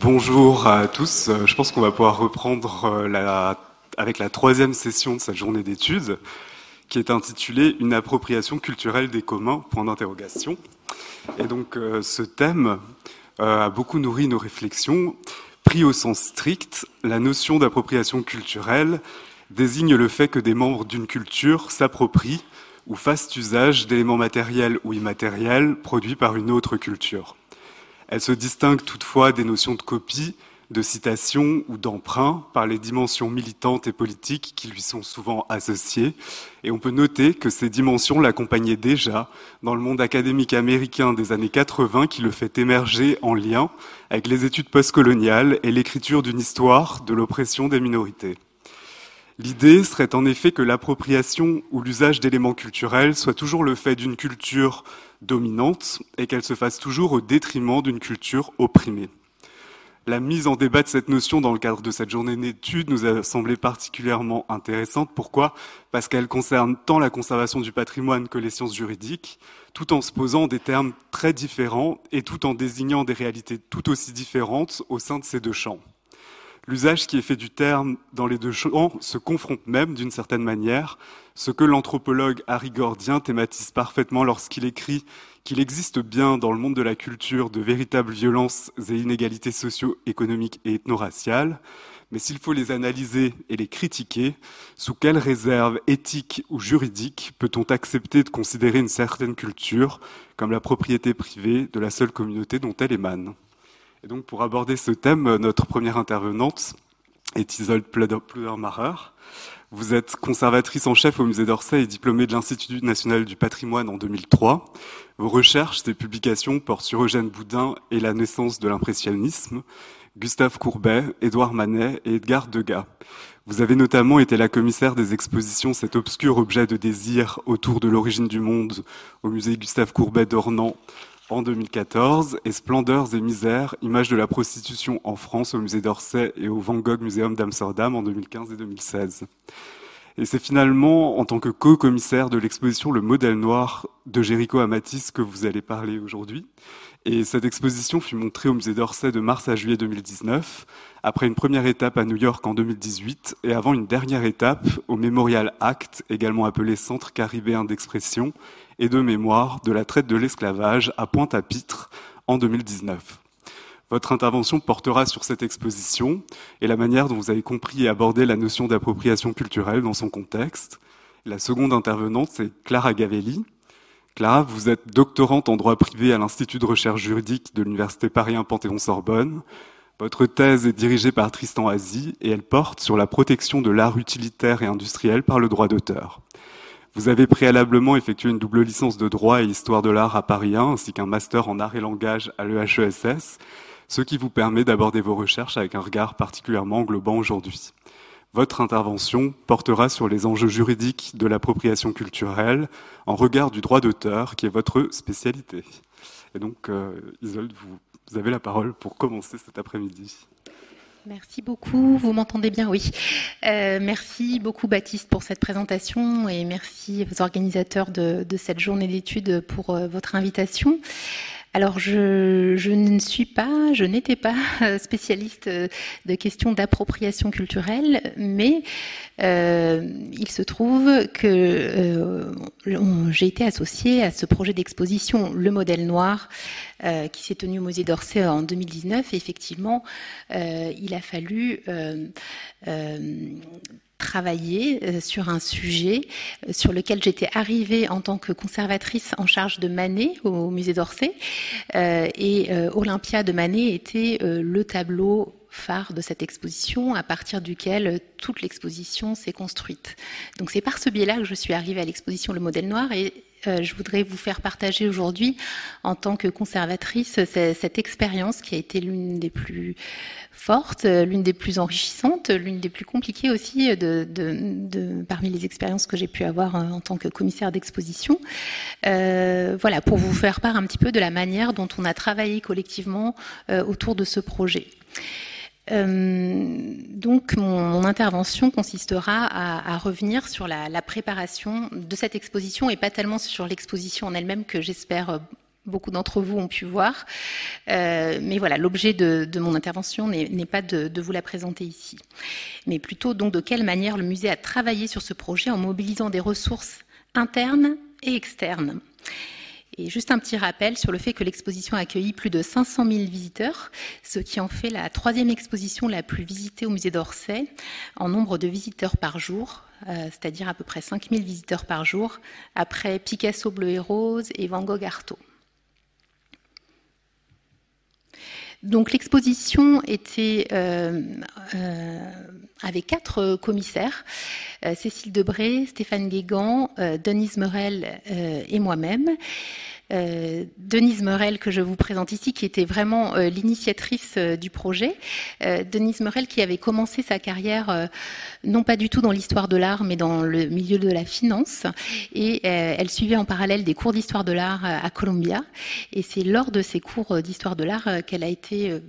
Bonjour à tous. Euh, je pense qu'on va pouvoir reprendre euh, avec la troisième session de cette journée d'études, qui est intitulée Une appropriation culturelle des communs Point d'interrogation. Et donc, euh, ce thème a beaucoup nourri nos réflexions. Pris au sens strict, la notion d'appropriation culturelle désigne le fait que des membres d'une culture s'approprient ou fassent usage d'éléments matériels ou immatériels produits par une autre culture. Elle se distingue toutefois des notions de copie, de citation ou d'emprunt par les dimensions militantes et politiques qui lui sont souvent associées. Et on peut noter que ces dimensions l'accompagnaient déjà dans le monde académique américain des années 80 qui le fait émerger en lien avec les études postcoloniales et l'écriture d'une histoire de l'oppression des minorités. L'idée serait en effet que l'appropriation ou l'usage d'éléments culturels soit toujours le fait d'une culture dominante et qu'elle se fasse toujours au détriment d'une culture opprimée. La mise en débat de cette notion dans le cadre de cette journée d'études nous a semblé particulièrement intéressante. Pourquoi? Parce qu'elle concerne tant la conservation du patrimoine que les sciences juridiques, tout en se posant des termes très différents et tout en désignant des réalités tout aussi différentes au sein de ces deux champs. L'usage qui est fait du terme dans les deux champs se confronte même, d'une certaine manière, ce que l'anthropologue Harry Gordien thématise parfaitement lorsqu'il écrit qu'il existe bien dans le monde de la culture de véritables violences et inégalités socio-économiques et ethno-raciales, mais s'il faut les analyser et les critiquer, sous quelles réserves éthiques ou juridiques peut-on accepter de considérer une certaine culture comme la propriété privée de la seule communauté dont elle émane? Et donc, pour aborder ce thème, notre première intervenante est Isolde Pludermacher. Vous êtes conservatrice en chef au musée d'Orsay et diplômée de l'Institut national du patrimoine en 2003. Vos recherches et publications portent sur Eugène Boudin et la naissance de l'impressionnisme, Gustave Courbet, Édouard Manet et Edgar Degas. Vous avez notamment été la commissaire des expositions Cet obscur objet de désir autour de l'origine du monde au musée Gustave Courbet d'Ornans en 2014 et Splendeurs et misères, images de la prostitution en France au musée d'Orsay et au Van Gogh Museum d'Amsterdam en 2015 et 2016. Et c'est finalement en tant que co-commissaire de l'exposition Le modèle noir de Jéricho Amatis que vous allez parler aujourd'hui. Et cette exposition fut montrée au musée d'Orsay de mars à juillet 2019, après une première étape à New York en 2018 et avant une dernière étape au Memorial Act, également appelé Centre caribéen d'expression, et de mémoire de la traite de l'esclavage à Pointe-à-Pitre en 2019. Votre intervention portera sur cette exposition et la manière dont vous avez compris et abordé la notion d'appropriation culturelle dans son contexte. La seconde intervenante, c'est Clara Gavelli. Clara, vous êtes doctorante en droit privé à l'Institut de recherche juridique de l'Université Paris 1 Panthéon-Sorbonne. Votre thèse est dirigée par Tristan Azy et elle porte sur la protection de l'art utilitaire et industriel par le droit d'auteur. Vous avez préalablement effectué une double licence de droit et histoire de l'art à Paris 1, ainsi qu'un master en art et langage à l'EHESS, ce qui vous permet d'aborder vos recherches avec un regard particulièrement englobant aujourd'hui. Votre intervention portera sur les enjeux juridiques de l'appropriation culturelle en regard du droit d'auteur, qui est votre spécialité. Et donc, euh, Isolde, vous avez la parole pour commencer cet après-midi. Merci beaucoup. Vous m'entendez bien? Oui. Euh, merci beaucoup, Baptiste, pour cette présentation et merci aux organisateurs de, cette journée d'études pour euh, votre invitation. Alors, je, ne suis pas, je n'étais pas spécialiste de questions d'appropriation culturelle, mais euh, il se trouve que euh, j'ai été associée à ce projet d'exposition Le Modèle Noir, euh, qui s'est tenu au Musée d'Orsay en 2019. Et effectivement, euh, il a fallu travailler euh, sur un sujet euh, sur lequel j'étais arrivée en tant que conservatrice en charge de Manet au musée d'Orsay. Euh, et Olympia de Manet était le tableau phare de cette exposition à partir duquel toute l'exposition s'est construite. Donc c'est par ce biais-là que je suis arrivée à l'exposition Le Modèle Noir et je voudrais vous faire partager aujourd'hui, en tant que conservatrice, cette expérience qui a été l'une des plus fortes, l'une des plus enrichissantes, l'une des plus compliquées aussi de, de, de parmi les expériences que j'ai pu avoir euh, en tant que commissaire d'exposition. Euh, voilà, pour vous faire part un petit peu de la manière dont on a travaillé collectivement euh, autour de ce projet. Euh, donc mon, intervention consistera à, revenir sur la, préparation de cette exposition et pas tellement sur l'exposition en elle-même que j'espère beaucoup d'entre vous ont pu voir. Euh, mais voilà, l'objet de, mon intervention n'est pas de, de, vous la présenter ici, mais plutôt donc de quelle manière le musée a travaillé sur ce projet en mobilisant des ressources internes et externes. Et juste un petit rappel sur le fait que l'exposition a accueilli plus de 500 000 visiteurs, ce qui en fait la troisième exposition la plus visitée au musée d'Orsay en nombre de visiteurs par jour, euh, c'est-à-dire à peu près 5 000 visiteurs par jour, après Picasso Bleu et Rose et Van Gogh Artaud. Donc l'exposition était euh, euh, avec quatre commissaires, euh, Cécile Debré, Stéphane Guégan, Denise Morel et moi-même. Euh, Denise Morel que je vous présente ici, qui était vraiment euh, l'initiatrice euh, du projet. Denise Morel qui avait commencé sa carrière non pas du tout dans l'histoire de l'art, mais dans le milieu de la finance. Et elle suivait en parallèle des cours d'histoire de l'art à Columbia. Et c'est lors de ces cours d'histoire de l'art qu'elle a été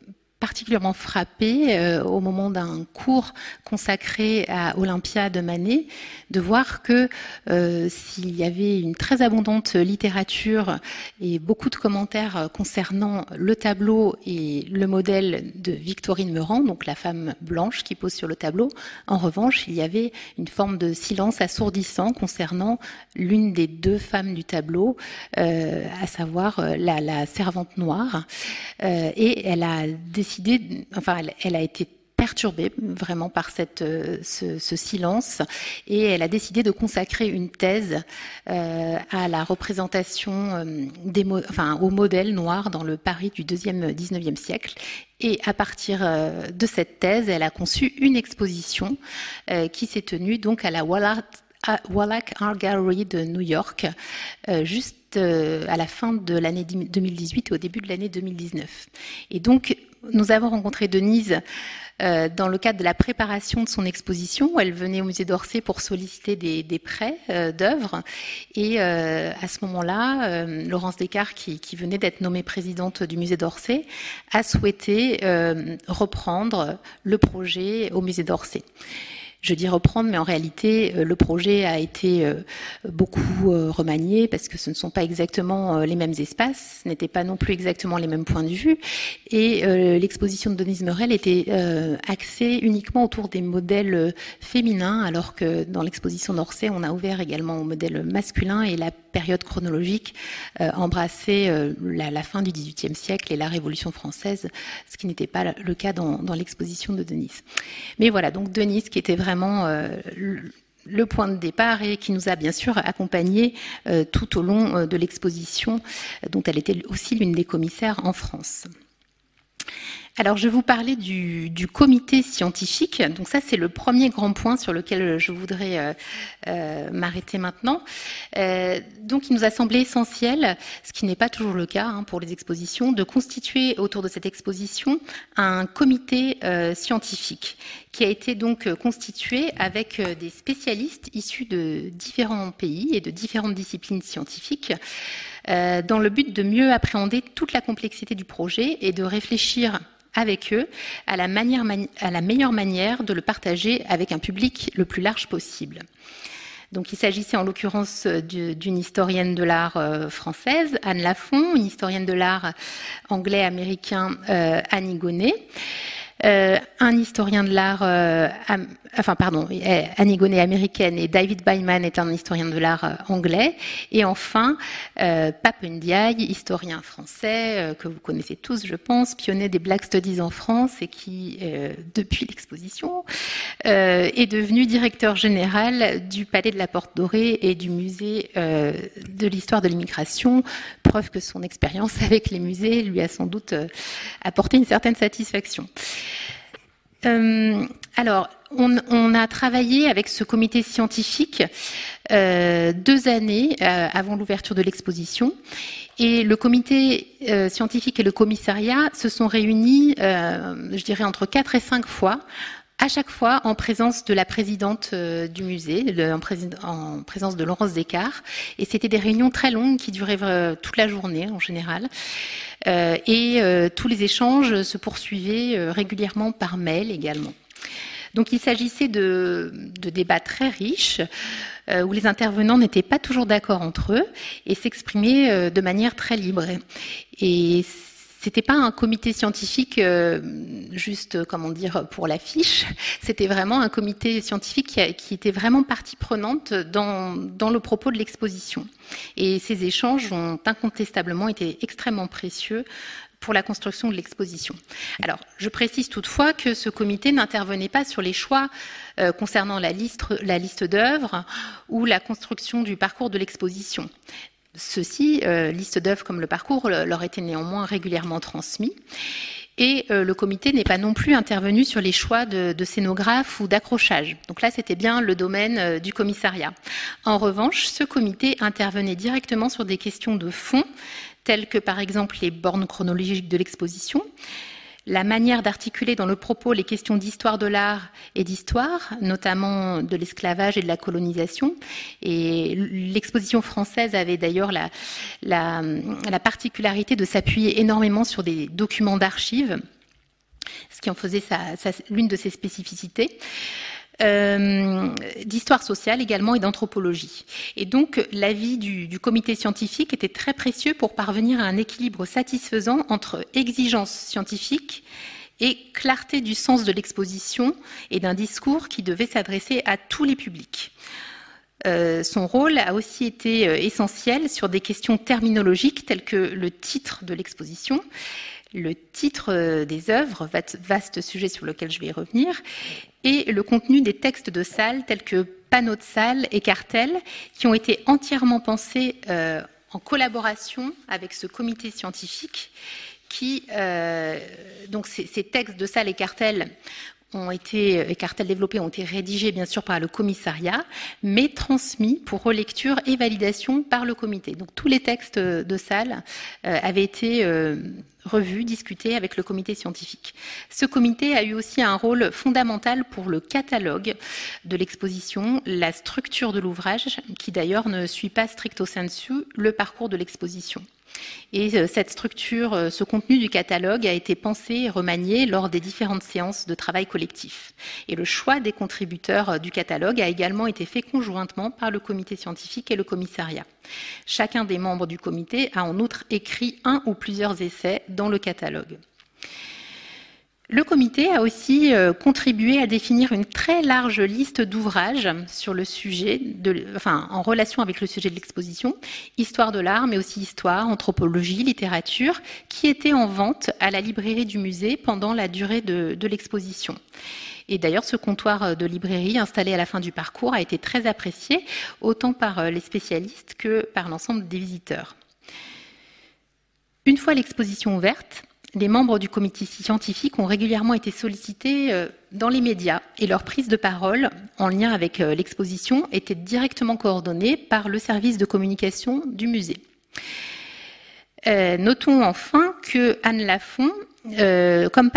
particulièrement frappée euh, au moment d'un cours consacré à Olympia de Manet de voir que euh, s'il y avait une très abondante littérature et beaucoup de commentaires concernant le tableau et le modèle de Victorine Meurant, donc la femme blanche qui pose sur le tableau, en revanche, il y avait une forme de silence assourdissant concernant l'une des deux femmes du tableau, euh, à savoir la, la servante noire. et elle a décidé elle, a été perturbée vraiment par euh, ce, silence et elle a décidé de consacrer une thèse euh, à la représentation euh, au modèle noir dans le Paris du deuxième 19e siècle. Et à partir de cette thèse, elle a conçu une exposition qui s'est tenue donc à la Wallach Art Gallery de New York, juste à la fin de l'année 2018 et au début de l'année 2019. Et donc, nous avons rencontré Denise euh, dans le cadre de la préparation de son exposition, où elle venait au musée d'Orsay pour solliciter des, prêts euh, d'œuvres. Et euh, à ce moment-là, Laurence Descartes, qui venait d'être nommée présidente du musée d'Orsay, a souhaité reprendre le projet au musée d'Orsay je dis reprendre, mais en réalité, euh, le projet a été euh, beaucoup euh, remanié parce que ce ne sont pas exactement les mêmes espaces, ce n'étaient pas non plus exactement les mêmes points de vue. Et l'exposition de Denise Morel était axée uniquement autour des modèles féminins, alors que dans l'exposition d'Orsay, on a ouvert également au modèle masculin et la période chronologique embrassait la, fin du XVIIIe siècle et la Révolution française, ce qui n'était pas le cas dans, l'exposition de Denise. Mais voilà, donc Denise qui était vraiment euh, le point de départ et qui nous a bien sûr accompagnés euh, tout au long euh, de l'exposition, dont elle était aussi l'une des commissaires en France. Alors, je vais vous parler du, comité scientifique. Donc ça, c'est le premier grand point sur lequel je voudrais euh, euh, m'arrêter maintenant. Euh, donc, il nous a semblé essentiel, ce qui n'est pas toujours le cas hein, pour les expositions, de constituer autour de cette exposition un comité scientifique qui a été donc constitué avec des spécialistes issus de différents pays et de différentes disciplines scientifiques. dans le but de mieux appréhender toute la complexité du projet et de réfléchir avec eux à la, meilleure manière de le partager avec un public le plus large possible. Donc, il s'agissait en l'occurrence d'une historienne de l'art euh, française, Anne Lafont, une historienne de l'art anglais-américain, euh, Annie Gonnet, euh, un historien de l'art, euh, enfin pardon, Annie Gonnet américaine et David Byman est un historien de l'art euh, anglais. Et enfin, Pape Ndiaye, historien français que vous connaissez tous, je pense, pionnier des Black Studies en France et qui, depuis l'exposition, est devenu directeur général du Palais de la Porte Dorée et du Musée de l'histoire de l'immigration, preuve que son expérience avec les musées lui a sans doute apporté une certaine satisfaction. Euh, alors, on, a travaillé avec ce comité scientifique euh, deux années euh, avant l'ouverture de l'exposition. Et le comité scientifique et le commissariat se sont réunis, je dirais, entre quatre et cinq fois à chaque fois en présence de la présidente du musée, en, en, présence de Laurence Descartes. Et c'était des réunions très longues qui duraient toute la journée en général. Euh, et euh, tous les échanges se poursuivaient euh, régulièrement par mail également. Donc il s'agissait de, débats très riches où les intervenants n'étaient pas toujours d'accord entre eux et s'exprimaient de manière très libre. C'était pas un comité scientifique euh, juste, comment dire, pour l'affiche. C'était vraiment un comité scientifique qui, était vraiment partie prenante dans, le propos de l'exposition. Et ces échanges ont incontestablement été extrêmement précieux pour la construction de l'exposition. Alors, je précise toutefois que ce comité n'intervenait pas sur les choix euh, concernant la liste d'œuvres ou la construction du parcours de l'exposition. Ceux-ci, euh, liste d'œuvres comme le parcours, leur étaient néanmoins régulièrement transmis. Et euh, le comité n'est pas non plus intervenu sur les choix de, de scénographes ou d'accrochage. Donc là, c'était bien le domaine euh, du commissariat. En revanche, ce comité intervenait directement sur des questions de fond, telles que par exemple les bornes chronologiques de l'exposition, la manière d'articuler dans le propos les questions d'histoire de l'art et d'histoire, notamment de l'esclavage et de la colonisation. Et l'exposition française avait d'ailleurs la, la, particularité de s'appuyer énormément sur des documents d'archives, ce qui en faisait l'une de ses spécificités. Euh, d'histoire sociale également et d'anthropologie. Et donc l'avis du, comité scientifique était très précieux pour parvenir à un équilibre satisfaisant entre exigences scientifiques et clarté du sens de l'exposition et d'un discours qui devait s'adresser à tous les publics. Euh, son rôle a aussi été euh, essentiel sur des questions terminologiques telles que le titre de l'exposition, le titre euh, des œuvres, vaste sujet sur lequel je vais revenir, et le contenu des textes de salle tels que panneaux de salle et cartels qui ont été entièrement pensés euh, en collaboration avec ce comité scientifique qui, euh, donc ces, textes de salle et cartels ont été, les cartels développés ont été rédigés bien sûr par le commissariat, mais transmis pour relecture et validation par le comité. Donc tous les textes de salle avaient été revue, discutée avec le comité scientifique. Ce comité a eu aussi un rôle fondamental pour le catalogue de l'exposition, la structure de l'ouvrage, qui d'ailleurs ne suit pas stricto sensu le parcours de l'exposition. Et euh, cette structure, euh, ce contenu du catalogue a été pensé et remanié lors des différentes séances de travail collectif. Et le choix des contributeurs euh, du catalogue a également été fait conjointement par le comité scientifique et le commissariat. Chacun des membres du comité a en outre écrit un ou plusieurs essais dans le catalogue. Le comité a aussi euh, contribué à définir une très large liste d'ouvrages sur le sujet, enfin, en relation avec le sujet de l'exposition, histoire de l'art, mais aussi histoire, anthropologie, littérature, qui étaient en vente à la librairie du musée pendant la durée de, l'exposition. Et d'ailleurs, ce comptoir de librairie installé à la fin du parcours a été très apprécié, autant par euh, les spécialistes que par l'ensemble des visiteurs. Une fois l'exposition ouverte, les membres du comité scientifique ont régulièrement été sollicités euh, dans les médias et leur prise de parole en lien avec euh, l'exposition était directement coordonnée par le service de communication du musée. Euh, notons enfin que Anne Lafont euh, comme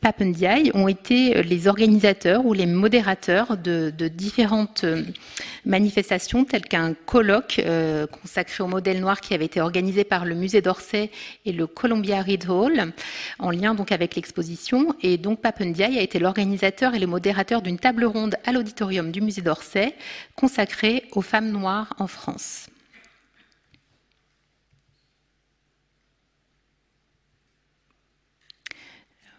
Papendiaï, ont été les organisateurs ou les modérateurs de, différentes euh, manifestations, telles qu'un colloque euh, consacré au modèle noir qui avait été organisé par le musée d'Orsay et le Columbia Reed Hall, en lien donc avec l'exposition. Et donc Papendiaï a été l'organisateur et le modérateur d'une table ronde à l'auditorium du musée d'Orsay consacrée aux femmes noires en France.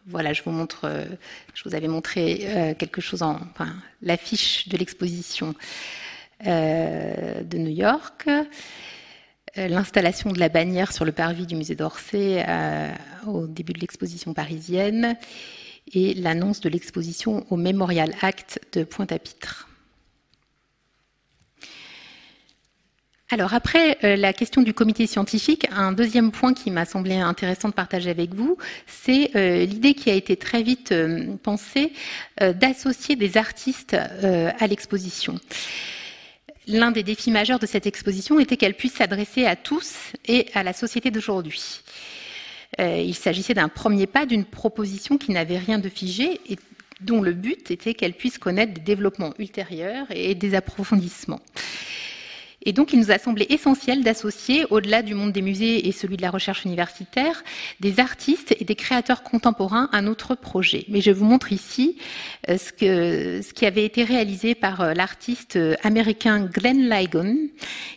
Voilà, je vous montre, euh, je vous avais montré euh, quelque chose en, enfin, l'affiche de l'exposition euh, de New York, l'installation de la bannière sur le parvis du musée d'Orsay au début de l'exposition parisienne et l'annonce de l'exposition au Memorial Act de Pointe-à-Pitre. Alors après euh, la question du comité scientifique, un deuxième point qui m'a semblé intéressant de partager avec vous, c'est euh, l'idée qui a été très vite euh, pensée d'associer des artistes à l'exposition. L'un des défis majeurs de cette exposition était qu'elle puisse s'adresser à tous et à la société d'aujourd'hui. il s'agissait d'un premier pas d'une proposition qui n'avait rien de figé et dont le but était qu'elle puisse connaître des développements ultérieurs et des approfondissements. Et donc, il nous a semblé essentiel d'associer, au-delà du monde des musées et celui de la recherche universitaire, des artistes et des créateurs contemporains à notre projet. Mais je vous montre ici euh, ce, qui avait été réalisé par euh, l'artiste euh, américain Glenn Ligon,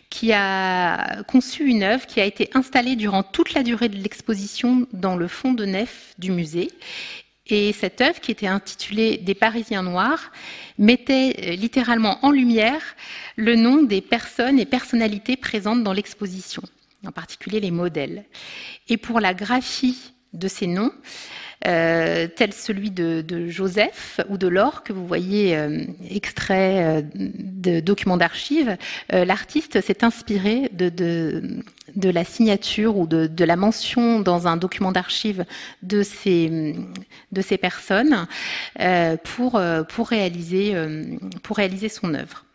qui a conçu une œuvre qui a été installée durant toute la durée de l'exposition dans le fond de nef du musée et cette œuvre, qui était intitulée Des Parisiens noirs, mettait euh, littéralement en lumière le nom des personnes et personnalités présentes dans l'exposition, en particulier les modèles. Et pour la graphie de ces noms, euh, tel celui de, Joseph ou de Laure, que vous voyez euh, extrait de documents d'archives, l'artiste s'est inspiré de, de, la signature ou de, la mention dans un document d'archives de ces, de personnes pour, pour, réaliser, pour réaliser son œuvre.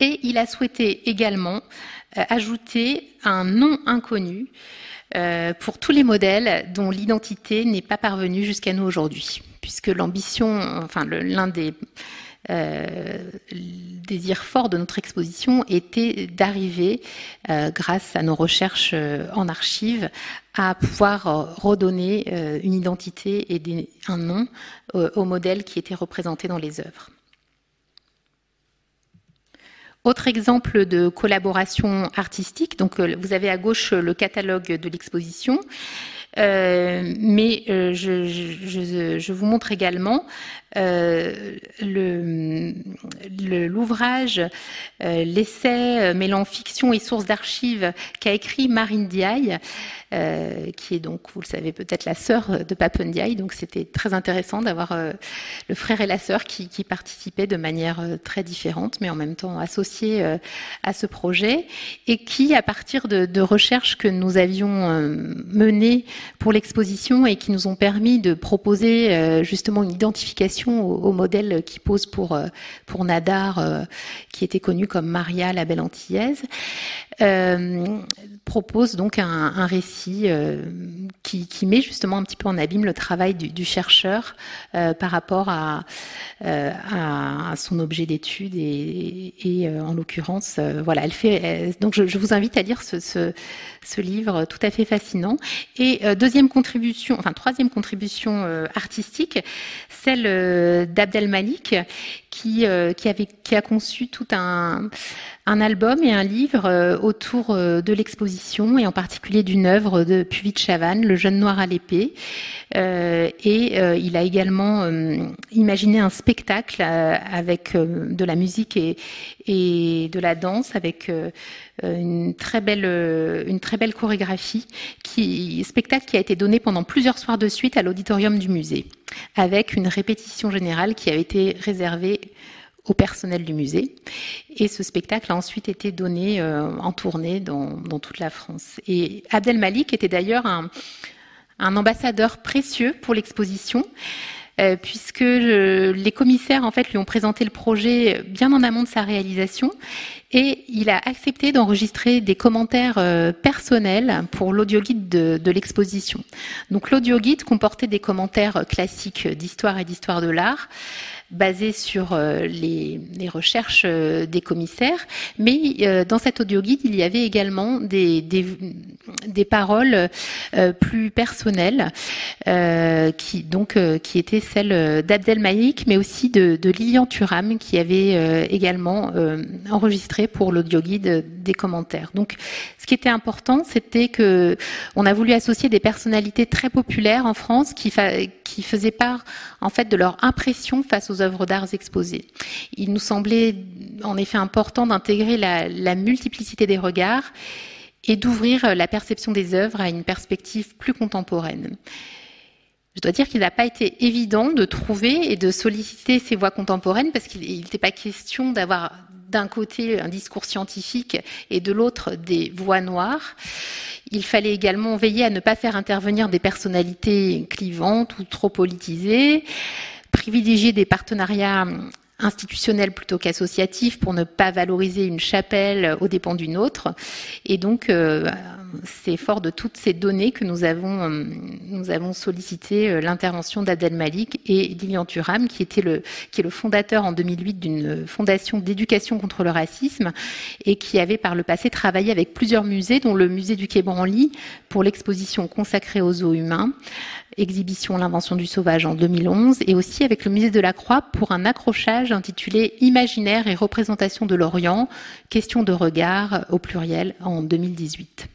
Et il a souhaité également ajouter un nom inconnu euh, pour tous les modèles dont l'identité n'est pas parvenue jusqu'à nous aujourd'hui, puisque l'ambition, enfin l'un des euh, désirs forts de notre exposition était d'arriver, euh, grâce à nos recherches en archives, à pouvoir redonner une identité et un nom aux modèles qui étaient représentés dans les œuvres. Autre exemple de collaboration artistique, donc euh, vous avez à gauche le catalogue de l'exposition. Euh, mais euh, je, vous montre également euh, l'ouvrage, euh, l'essai mêlant fiction et source d'archives qu'a écrit Marine Diaye, qui est donc, vous le savez peut-être, la sœur de Papen Diaye. Donc c'était très intéressant d'avoir le frère et la sœur qui, qui, participaient de manière très différente, mais en même temps associés à ce projet, et qui, à partir de, de recherches que nous avions menées pour l'exposition et qui nous ont permis de proposer euh, justement une identification au, modèle qui pose pour, euh, pour Nadar, euh, qui était connu comme Maria la Belle Antillaise, propose donc un, récit qui, met justement un petit peu en abîme le travail du, chercheur par rapport à, son objet d'étude et, en l'occurrence, voilà, elle fait. donc je, vous invite à lire ce, livre tout à fait fascinant. Et deuxième contribution, enfin troisième contribution euh, artistique, celle euh, d'Abdel Malik, qui, euh, qui a conçu tout un, un album et un livre autour de l'exposition et en particulier d'une œuvre de Puvis de Chavannes, Le jeune noir à l'épée. et il a également imaginé un spectacle avec de la musique et, de la danse avec une très belle chorégraphie spectacle qui a été donné pendant plusieurs soirs de suite à l'auditorium du musée, avec une répétition générale qui a été réservée au personnel du musée. Et ce spectacle a ensuite été donné euh, en tournée dans, toute la France. Et Abdel Malik était d'ailleurs un, ambassadeur précieux pour l'exposition. Euh, puisque les commissaires en fait lui ont présenté le projet bien en amont de sa réalisation et il a accepté d'enregistrer des commentaires euh, personnels pour l'audioguide de, de l'exposition. Donc l'audioguide comportait des commentaires classiques d'histoire et d'histoire de l'art, basé sur euh, les, recherches euh, des commissaires, mais euh, dans cet audio guide, il y avait également des, des, paroles plus personnelles, qui donc qui étaient celles d'Abdel Malik, mais aussi de, Lilian Thuram, qui avait également enregistré pour l'audio guide des commentaires. Donc, ce qui était important, c'était que on a voulu associer des personnalités très populaires en France qui, qui faisaient part en fait de leur impression face aux œuvres d'art exposées. Il nous semblait en effet important d'intégrer la, multiplicité des regards et d'ouvrir la perception des œuvres à une perspective plus contemporaine. Je dois dire qu'il n'a pas été évident de trouver et de solliciter ces voix contemporaines parce qu'il n'était pas question d'avoir d'un côté un discours scientifique et de l'autre des voix noires. Il fallait également veiller à ne pas faire intervenir des personnalités clivantes ou trop politisées, privilégier des partenariats institutionnel plutôt qu'associatif pour ne pas valoriser une chapelle aux dépens d'une autre. Et donc, euh, c'est fort de toutes ces données que nous avons, euh, avons sollicité euh, l'intervention d'Adel Malik et Lilian Thuram, qui, était le, qui est le fondateur en 2008 d'une fondation d'éducation contre le racisme et qui avait par le passé travaillé avec plusieurs musées, dont le musée du Quai Branly pour l'exposition consacrée aux eaux humains, exhibition L'invention du sauvage en 2011, et aussi avec le musée de la Croix pour un accrochage intitulé Imaginaire et représentation de l'Orient, question de regard au pluriel en 2018.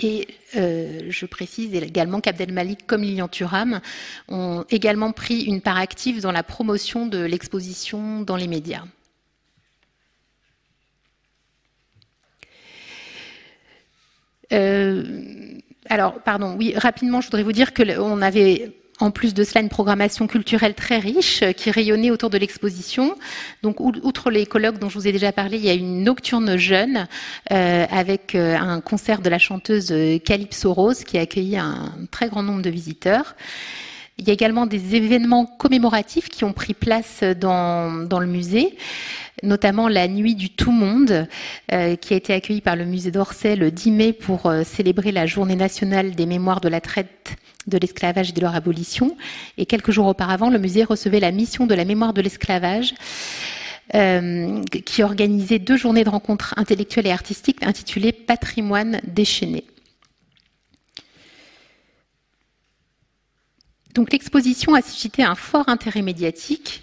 Et euh, je précise également qu'Abdel Malik comme Lilian Thuram ont également pris une part active dans la promotion de l'exposition dans les médias. Euh, alors, pardon, oui, rapidement, je voudrais vous dire qu'on avait en plus de cela, une programmation culturelle très riche euh, qui rayonnait autour de l'exposition. Donc, outre les colloques dont je vous ai déjà parlé, il y a une nocturne jeune euh, avec euh, un concert de la chanteuse Calypso Rose qui a accueilli un très grand nombre de visiteurs. Il y a également des événements commémoratifs qui ont pris place dans, le musée notamment la Nuit du Tout Monde, euh, qui a été accueillie par le musée d'Orsay le 10 mai pour euh, célébrer la journée nationale des mémoires de la traite de l'esclavage et de leur abolition. Et quelques jours auparavant, le musée recevait la mission de la mémoire de l'esclavage. Euh, qui organisait deux journées de rencontres intellectuelles et artistiques intitulées Patrimoine déchaîné. Donc l'exposition a suscité un fort intérêt médiatique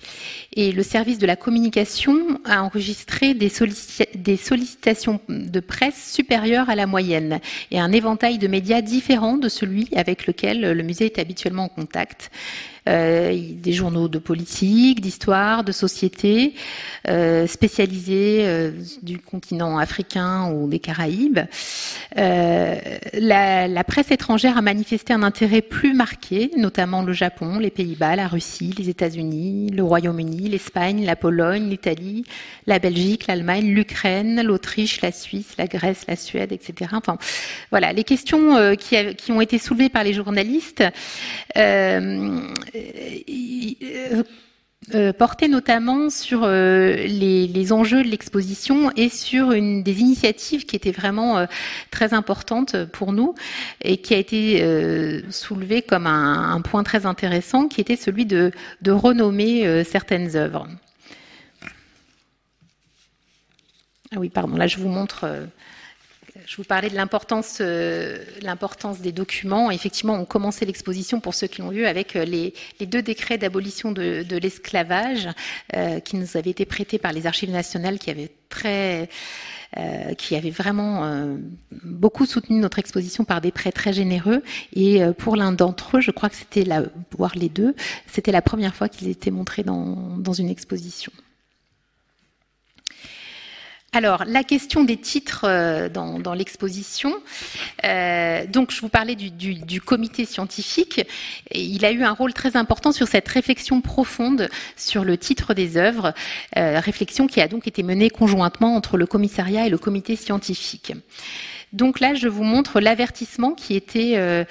et le service de la communication a enregistré des, sollicitations de presse supérieures à la moyenne et un éventail de médias différents de celui avec lequel le musée est habituellement en contact. Euh, des journaux de politique, d'histoire, de société, euh, spécialisés euh, du continent africain ou des Caraïbes. La, la, presse étrangère a manifesté un intérêt plus marqué, notamment le Japon, les Pays-Bas, la Russie, les États-Unis, le Royaume-Uni, l'Espagne, la Pologne, l'Italie, la Belgique, l'Allemagne, l'Ukraine, l'Autriche, la Suisse, la Grèce, la Suède, etc. Enfin, voilà, les questions qui, qui, ont été soulevées par les journalistes euh, euh, portait notamment sur euh, les, enjeux de l'exposition et sur une des initiatives qui était vraiment très importante pour nous et qui a été soulevée comme un, point très intéressant, qui était celui de renommer certaines œuvres. Ah oui, pardon, là je vous montre je vous parlais de l'importance, euh, l'importance des documents. Effectivement, on commençait l'exposition pour ceux qui l'ont vu avec euh, les, deux décrets d'abolition de, l'esclavage euh, qui nous avaient été prêtés par les archives nationales qui avaient très qui avaient vraiment beaucoup soutenu notre exposition par des prêts très généreux. Et pour l'un d'entre eux, je crois que c'était la, voire les deux, c'était la première fois qu'ils étaient montrés dans une exposition. Alors, la question des titres euh, dans, l'exposition. Euh, donc, je vous parlais du, comité scientifique. il a eu un rôle très important sur cette réflexion profonde sur le titre des œuvres, euh, réflexion qui a donc été menée conjointement entre le commissariat et le comité scientifique. Donc là, je vous montre l'avertissement qui était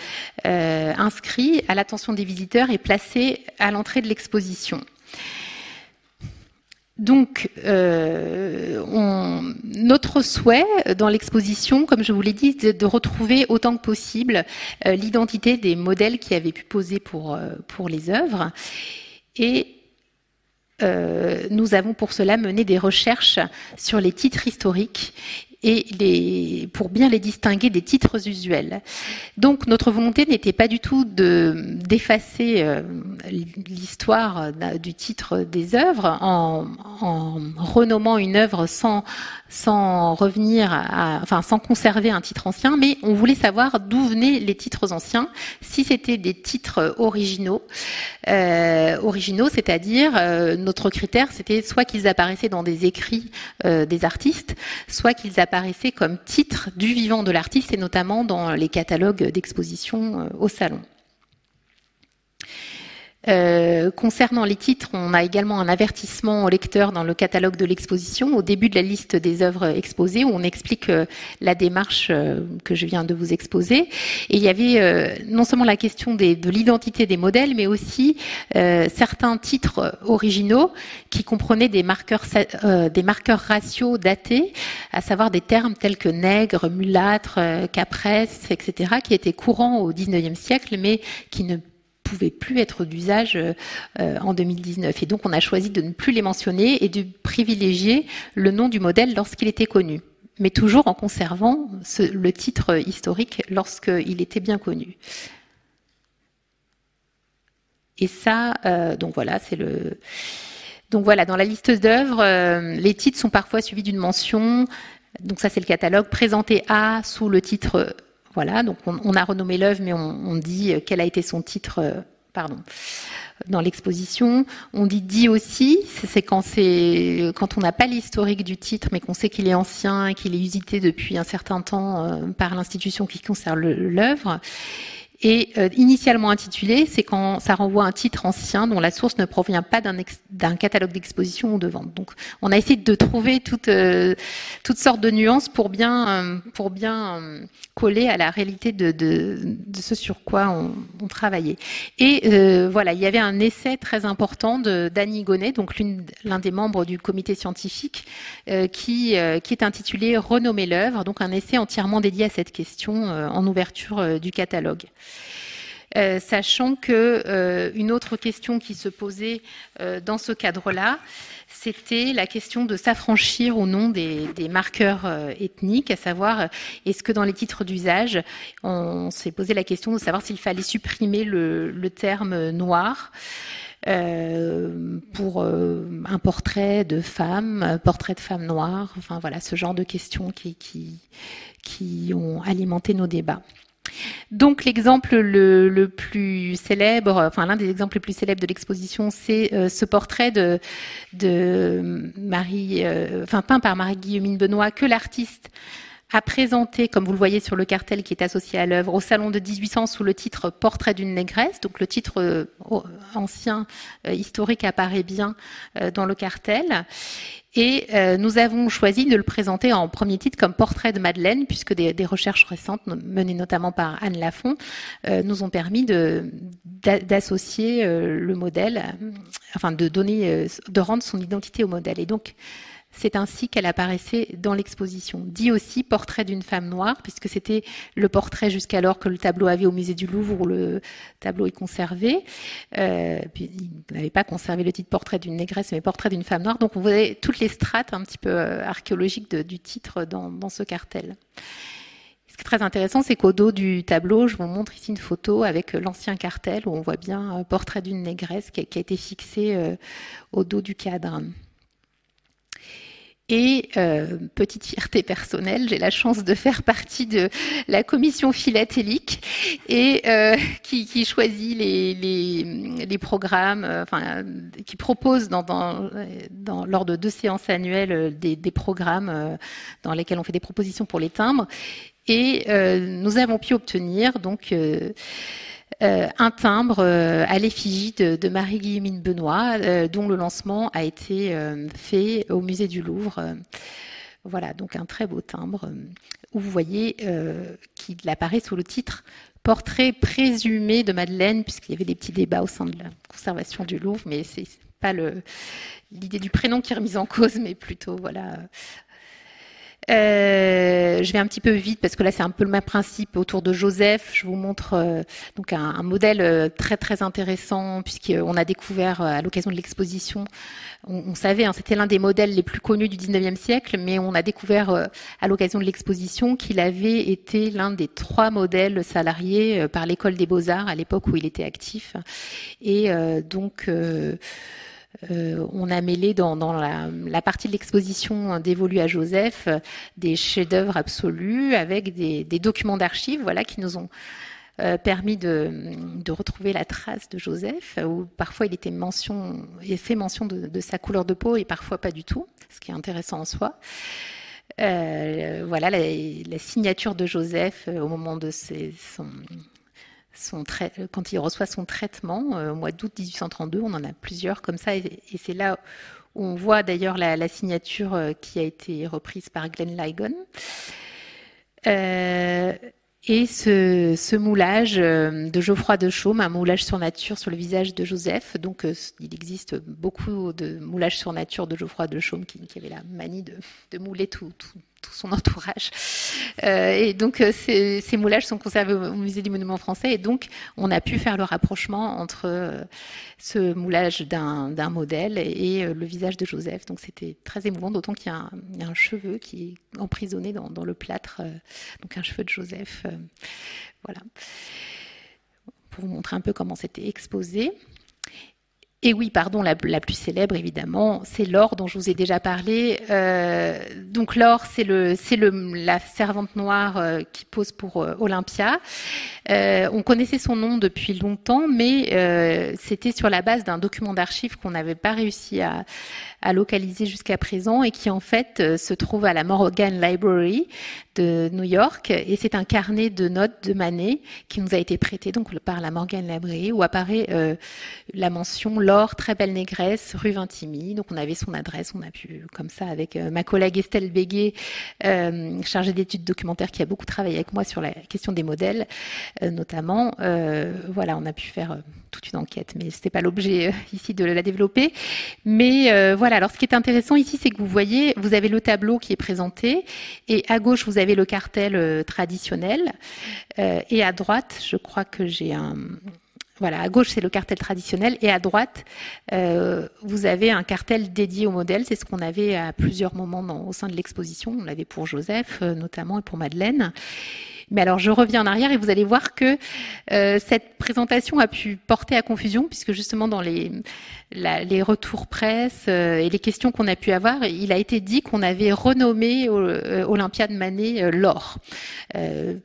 inscrit à l'attention des visiteurs et placé à l'entrée de l'exposition. Donc, euh, notre souhait dans l'exposition, comme je vous l'ai dit, c'est de retrouver autant que possible euh, l'identité des modèles qui avaient pu poser pour, euh, pour les œuvres. Et nous avons pour cela mené des recherches sur les titres historiques et les, pour bien les distinguer des titres usuels. Donc notre volonté n'était pas du tout de, d'effacer euh, l'histoire du titre des œuvres en, en renommant une œuvre sans, sans revenir, à, enfin sans conserver un titre ancien, mais on voulait savoir d'où venaient les titres anciens, si c'était des titres originaux, euh, originaux, c'est-à-dire euh, notre critère, c'était soit qu'ils apparaissaient dans des écrits euh, des artistes, soit qu'ils apparaissaient apparaissait comme titre du vivant de l'artiste et notamment dans les catalogues d'exposition euh, au salon. Euh, concernant les titres, on a également un avertissement au lecteur dans le catalogue de l'exposition, au début de la liste des œuvres exposées, où on explique euh, la démarche euh, que je viens de vous exposer. Et il y avait non seulement la question des, de l'identité des modèles, mais aussi certains titres originaux qui comprenaient des marqueurs, des marqueurs ratios datés, à savoir des termes tels que nègre, mulâtre, capresse, etc., qui étaient courants au XIXe siècle, mais qui ne plus être d'usage euh, en 2019. Et donc on a choisi de ne plus les mentionner et de privilégier le nom du modèle lorsqu'il était connu mais toujours en conservant le titre historique lorsqu'il était bien connu. Et ça, euh, donc voilà, c'est le. Donc voilà, dans la liste d'œuvres, euh, les titres sont parfois suivis d'une mention. Donc ça, c'est le catalogue présenté à sous le titre voilà, donc on, a renommé l'œuvre, mais on, dit quel a été son titre, euh, pardon, dans l'exposition. On dit dit aussi, c'est quand c'est quand on n'a pas l'historique du titre, mais qu'on sait qu'il est ancien et qu'il est usité depuis un certain temps euh, par l'institution qui conserve l'œuvre. Et euh, initialement intitulé, c'est quand ça renvoie un titre ancien dont la source ne provient pas d'un catalogue d'exposition ou de vente. Donc, on a essayé de trouver toutes, euh, toutes sortes de nuances pour bien, euh, pour bien coller à la réalité de, de, de ce sur quoi on, on travaillait. Et voilà, il y avait un essai très important d'Annie Gonnet, donc l'un des membres du comité scientifique, qui, qui est intitulé Renommer l'œuvre, donc un essai entièrement dédié à cette question en ouverture du catalogue. Euh, sachant que euh, autre question qui se posait euh, dans ce cadre-là, c'était la question de s'affranchir ou non des, marqueurs ethniques, à savoir est-ce que dans les titres d'usage, on s'est posé la question de savoir s'il fallait supprimer le, terme noir. pour un portrait de femme, portrait de femme noire, enfin voilà ce genre de questions qui ont alimenté nos débats. Donc l'exemple le, plus célèbre, enfin l'un des exemples les plus célèbres de l'exposition, c'est euh, ce portrait de, Marie, euh, enfin peint par Marie-Guillemine Benoît, que l'artiste a présenté, comme vous le voyez sur le cartel qui est associé à l'œuvre, au salon de 1800 sous le titre Portrait d'une négresse. Donc le titre euh, ancien historique apparaît bien dans le cartel. Et euh, nous avons choisi de le présenter en premier titre comme portrait de Madeleine, puisque des, recherches récentes, menées notamment par Anne Lafont, euh, nous ont permis d'associer euh, le modèle, enfin de donner, de rendre son identité au modèle. Et donc, c'est ainsi qu'elle apparaissait dans l'exposition. Dit aussi portrait d'une femme noire, puisque c'était le portrait jusqu'alors que le tableau avait au musée du Louvre, où le tableau est conservé. Euh, il n'avait pas conservé le titre portrait d'une négresse, mais portrait d'une femme noire. Donc on voyait toutes les strates un petit peu euh, archéologiques du titre dans, ce cartel. Ce qui est très intéressant, c'est qu'au dos du tableau, je vous montre ici une photo avec l'ancien cartel où on voit bien un portrait d'une négresse qui a, été fixé euh, au dos du cadre. Et euh, petite fierté personnelle, j'ai la chance de faire partie de la commission philatélique et euh, qui, qui, choisit les, les, les programmes, euh, enfin, qui propose dans, dans, dans, lors de deux séances annuelles des, des programmes euh, dans lesquels on fait des propositions pour les timbres. Et nous avons pu obtenir donc euh, un timbre euh, à l'effigie de, Marie-Guillemine Benoît, euh, dont le lancement a été fait au musée du Louvre. Voilà, donc un très beau timbre où vous voyez qu'il apparaît sous le titre Portrait présumé de Madeleine, puisqu'il y avait des petits débats au sein de la conservation du Louvre, mais c'est pas l'idée du prénom qui est remise en cause, mais plutôt voilà euh, je vais un petit peu vite parce que là c'est un peu le même principe autour de Joseph. Je vous montre euh, donc un, modèle euh, très très intéressant puisqu'on a découvert à l'occasion de l'exposition, on, savait hein, c'était l'un des modèles les plus connus du 19e siècle, mais on a découvert à l'occasion de l'exposition qu'il avait été l'un des trois modèles salariés par l'école des beaux-arts à l'époque où il était actif. Et donc euh, on a mêlé dans, la, partie de l'exposition dévolue à Joseph des chefs-d'œuvre absolus avec des, documents d'archives, voilà, qui nous ont euh, permis de, retrouver la trace de Joseph, où parfois il était mention, il fait mention de, sa couleur de peau et parfois pas du tout, ce qui est intéressant en soi. Euh, voilà la, signature de Joseph au moment de ses, son, son quand il reçoit son traitement au mois d'août 1832. On en a plusieurs comme ça, et, c'est là où on voit d'ailleurs la, signature qui a été reprise par Glenn Ligon. Et ce, moulage euh, de Geoffroy de Chaume, un moulage sur nature sur le visage de Joseph. Donc, euh, il existe beaucoup de moulages sur nature de Geoffroy de Chaume qui, avait la manie de, mouler tout son entourage. Euh, et donc, euh, ces, ces, moulages sont conservés au Musée du Monument français. Et donc, on a pu faire le rapprochement entre euh, ce moulage d'un modèle et le visage de Joseph. Donc, c'était très émouvant, d'autant qu'il y, a un cheveu qui est emprisonné dans, dans le plâtre, donc un cheveu de Joseph. voilà. Pour vous montrer un peu comment c'était exposé. Et oui, pardon, la, plus célèbre évidemment, c'est l'or dont je vous ai déjà parlé. Euh, donc l'or, c'est le, c'est le, la servante noire euh, qui pose pour euh, Olympia. on connaissait son nom depuis longtemps, mais c'était sur la base d'un document d'archives qu'on n'avait pas réussi à, à localiser jusqu'à présent et qui en fait se trouve à la Morgan Library de New York. Et c'est un carnet de notes de Manet qui nous a été prêté donc par la Morgan Library où apparaît la mention très belle négresse, rue Vintimille. Donc on avait son adresse, on a pu, comme ça, avec euh, ma collègue Estelle Béguet, euh, chargée d'études documentaires, qui a beaucoup travaillé avec moi sur la question des modèles, euh, notamment. voilà, on a pu faire toute une enquête, mais ce n'était pas l'objet ici de la développer. Mais voilà, alors ce qui est intéressant ici, c'est que vous voyez, vous avez le tableau qui est présenté, et à gauche, vous avez le cartel traditionnel, et à droite, je crois que j'ai un voilà, à gauche, c'est le cartel traditionnel et à droite, euh, vous avez un cartel dédié au modèle. C'est ce qu'on avait à plusieurs moments au sein de l'exposition. On l'avait pour Joseph euh, notamment et pour Madeleine. Mais alors, je reviens en arrière et vous allez voir que euh, cette présentation a pu porter à confusion, puisque justement dans les, les retours presse euh, et les questions qu'on a pu avoir, il a été dit qu'on avait renommé euh, Olympiade Manet l'or,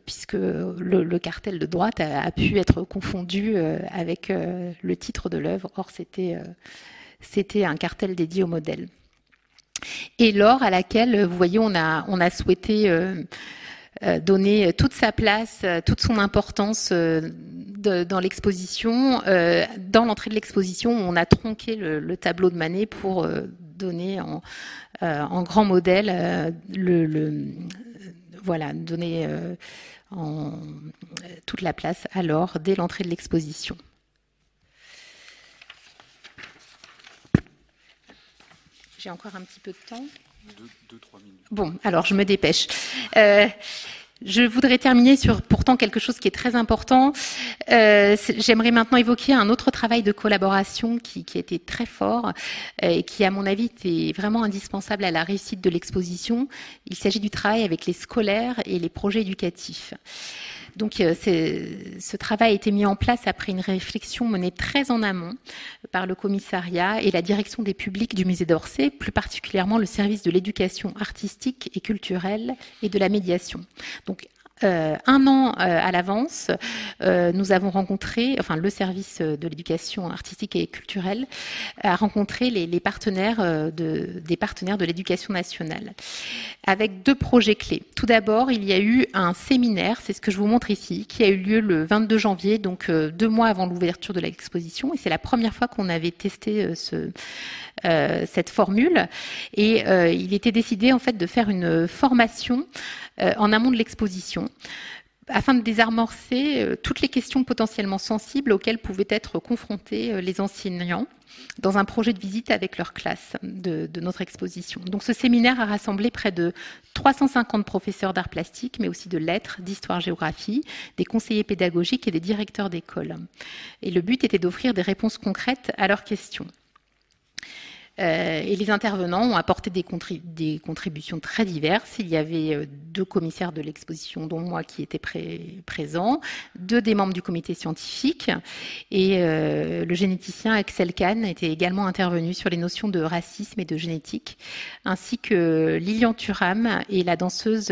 puisque le, cartel de droite a, pu être confondu avec le titre de l'œuvre. Or, c'était c'était un cartel dédié au modèle. Et l'or à laquelle, vous voyez, on a, on a souhaité euh, donner toute sa place, euh, toute son importance euh, dans l'exposition. dans l'entrée de l'exposition, on a tronqué le, tableau de Manet pour donner en, grand modèle le, voilà, donner en, toute la place alors dès l'entrée de l'exposition. J'ai encore un petit peu de temps. Bon, alors je me dépêche. Euh, je voudrais terminer sur pourtant quelque chose qui est très important. Euh, j'aimerais maintenant évoquer un autre travail de collaboration qui, qui a été très fort euh, et qui, à mon avis, était vraiment indispensable à la réussite de l'exposition. Il s'agit du travail avec les scolaires et les projets éducatifs. Donc euh, ce travail a été mis en place après une réflexion menée très en amont par le commissariat et la direction des publics du musée d'Orsay, plus particulièrement le service de l'éducation artistique et culturelle et de la médiation. Donc euh, un an euh, à l'avance, euh, nous avons rencontré, enfin le service de l'éducation artistique et culturelle a rencontré les, partenaires de, des partenaires de l'éducation nationale avec deux projets clés. Tout d'abord, il y a eu un séminaire, c'est ce que je vous montre ici, qui a eu lieu le 22 janvier, donc deux mois avant l'ouverture de l'exposition, et c'est la première fois qu'on avait testé ce, cette formule. Et il était décidé en fait de faire une formation en amont de l'exposition afin de désamorcer euh, toutes les questions potentiellement sensibles auxquelles pouvaient être confrontés euh, les enseignants dans un projet de visite avec leur classe de, notre exposition. Donc ce séminaire a rassemblé près de 350 professeurs d'art plastique, mais aussi de lettres, d'histoire-géographie, des conseillers pédagogiques et des directeurs d'école. Et le but était d'offrir des réponses concrètes à leurs questions. Euh, et les intervenants ont apporté des, contributions très diverses. Il y avait euh, deux commissaires de l'exposition, dont moi qui étais présent, deux des membres du comité scientifique, et euh, le généticien Axel Kahn était également intervenu sur les notions de racisme et de génétique, ainsi que Lilian Thuram et la danseuse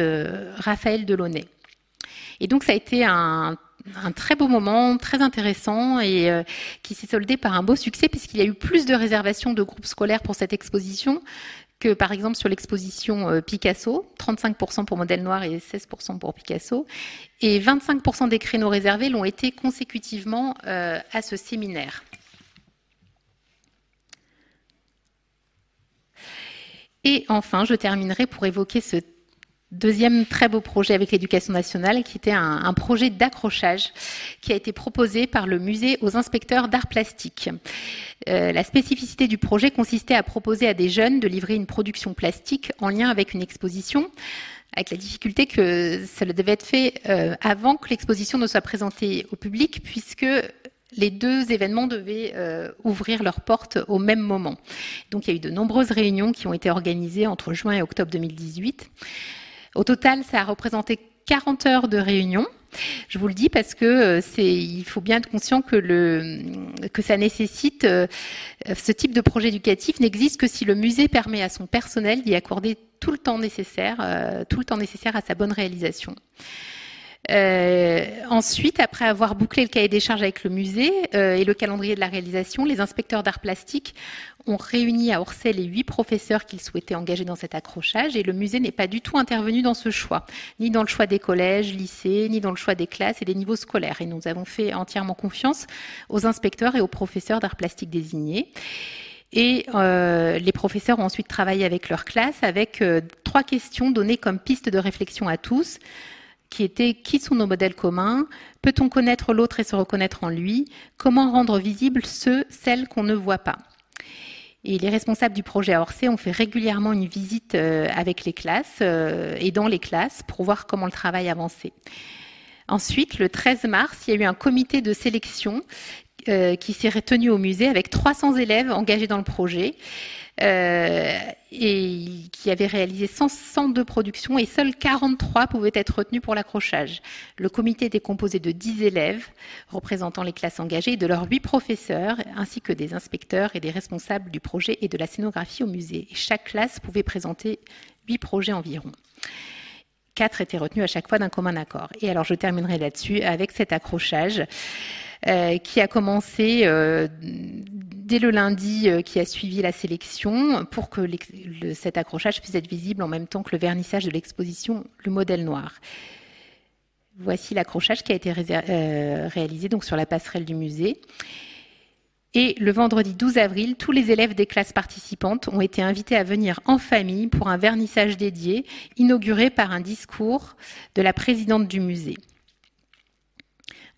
Raphaël Delaunay. Et donc ça a été un un très beau moment, très intéressant et euh, qui s'est soldé par un beau succès puisqu'il y a eu plus de réservations de groupes scolaires pour cette exposition que par exemple sur l'exposition euh, Picasso, 35% pour modèle noir et 16% pour Picasso, et 25% des créneaux réservés l'ont été consécutivement euh, à ce séminaire. Et enfin, je terminerai pour évoquer ce Deuxième très beau projet avec l'éducation nationale, qui était un, projet d'accrochage qui a été proposé par le musée aux inspecteurs d'art plastique. Euh, la spécificité du projet consistait à proposer à des jeunes de livrer une production plastique en lien avec une exposition, avec la difficulté que ça devait être fait euh, avant que l'exposition ne soit présentée au public, puisque les deux événements devaient euh, ouvrir leurs portes au même moment. Donc il y a eu de nombreuses réunions qui ont été organisées entre juin et octobre 2018. Au total, ça a représenté 40 heures de réunion. Je vous le dis parce que euh, c'est, il faut bien être conscient que le, que ça nécessite, euh, ce type de projet éducatif n'existe que si le musée permet à son personnel d'y accorder tout le temps nécessaire, euh, tout le temps nécessaire à sa bonne réalisation. Euh, ensuite, après avoir bouclé le cahier des charges avec le musée euh, et le calendrier de la réalisation, les inspecteurs d'art plastique ont réuni à Orsay les huit professeurs qu'ils souhaitaient engager dans cet accrochage et le musée n'est pas du tout intervenu dans ce choix, ni dans le choix des collèges, lycées, ni dans le choix des classes et des niveaux scolaires. Et nous avons fait entièrement confiance aux inspecteurs et aux professeurs d'art plastique désignés. Et euh, les professeurs ont ensuite travaillé avec leur classe avec euh, trois questions données comme piste de réflexion à tous qui était qui sont nos modèles communs? Peut-on connaître l'autre et se reconnaître en lui? Comment rendre visibles ceux, celles qu'on ne voit pas? Et les responsables du projet Orsay ont fait régulièrement une visite euh, avec les classes euh, et dans les classes pour voir comment le travail avançait. Ensuite, le 13 mars, il y a eu un comité de sélection euh, qui s'est retenu au musée avec 300 élèves engagés dans le projet. Euh, et qui avait réalisé 102 productions et seuls 43 pouvaient être retenus pour l'accrochage. Le comité était composé de 10 élèves représentant les classes engagées et de leurs 8 professeurs, ainsi que des inspecteurs et des responsables du projet et de la scénographie au musée. Chaque classe pouvait présenter 8 projets environ. Quatre étaient retenus à chaque fois d'un commun accord. Et alors je terminerai là-dessus avec cet accrochage euh, qui a commencé euh, dès le lundi euh, qui a suivi la sélection pour que cet accrochage puisse être visible en même temps que le vernissage de l'exposition Le modèle noir. Voici l'accrochage qui a été réalisé donc sur la passerelle du musée. Et le vendredi 12 avril, tous les élèves des classes participantes ont été invités à venir en famille pour un vernissage dédié, inauguré par un discours de la présidente du musée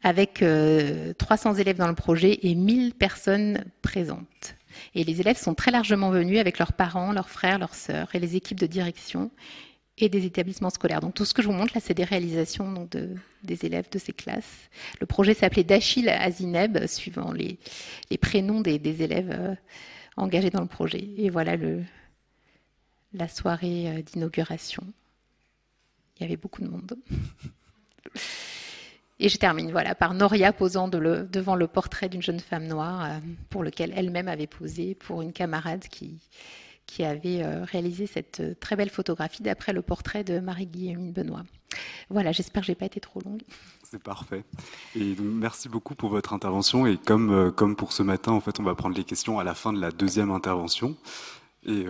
avec 300 euh, élèves dans le projet et 1000 personnes présentes. Et les élèves sont très largement venus avec leurs parents, leurs frères, leurs sœurs et les équipes de direction et des établissements scolaires. Donc tout ce que je vous montre là, c'est des réalisations de, des élèves de ces classes. Le projet s'appelait Dachil Azineb, suivant les, prénoms des, élèves euh, engagés dans le projet. Et voilà la soirée euh, d'inauguration. Il y avait beaucoup de monde. Et je termine voilà, par Noria posant devant le portrait d'une jeune femme noire euh, pour lequel elle-même avait posé pour une camarade qui, qui avait euh, réalisé cette euh, très belle photographie d'après le portrait de Marie-Guillemine Benoît. Voilà, j'espère que je n'ai pas été trop longue. C'est parfait. Et merci beaucoup pour votre intervention. Et comme, comme pour ce matin, en fait, on va prendre les questions à la fin de la deuxième intervention. Et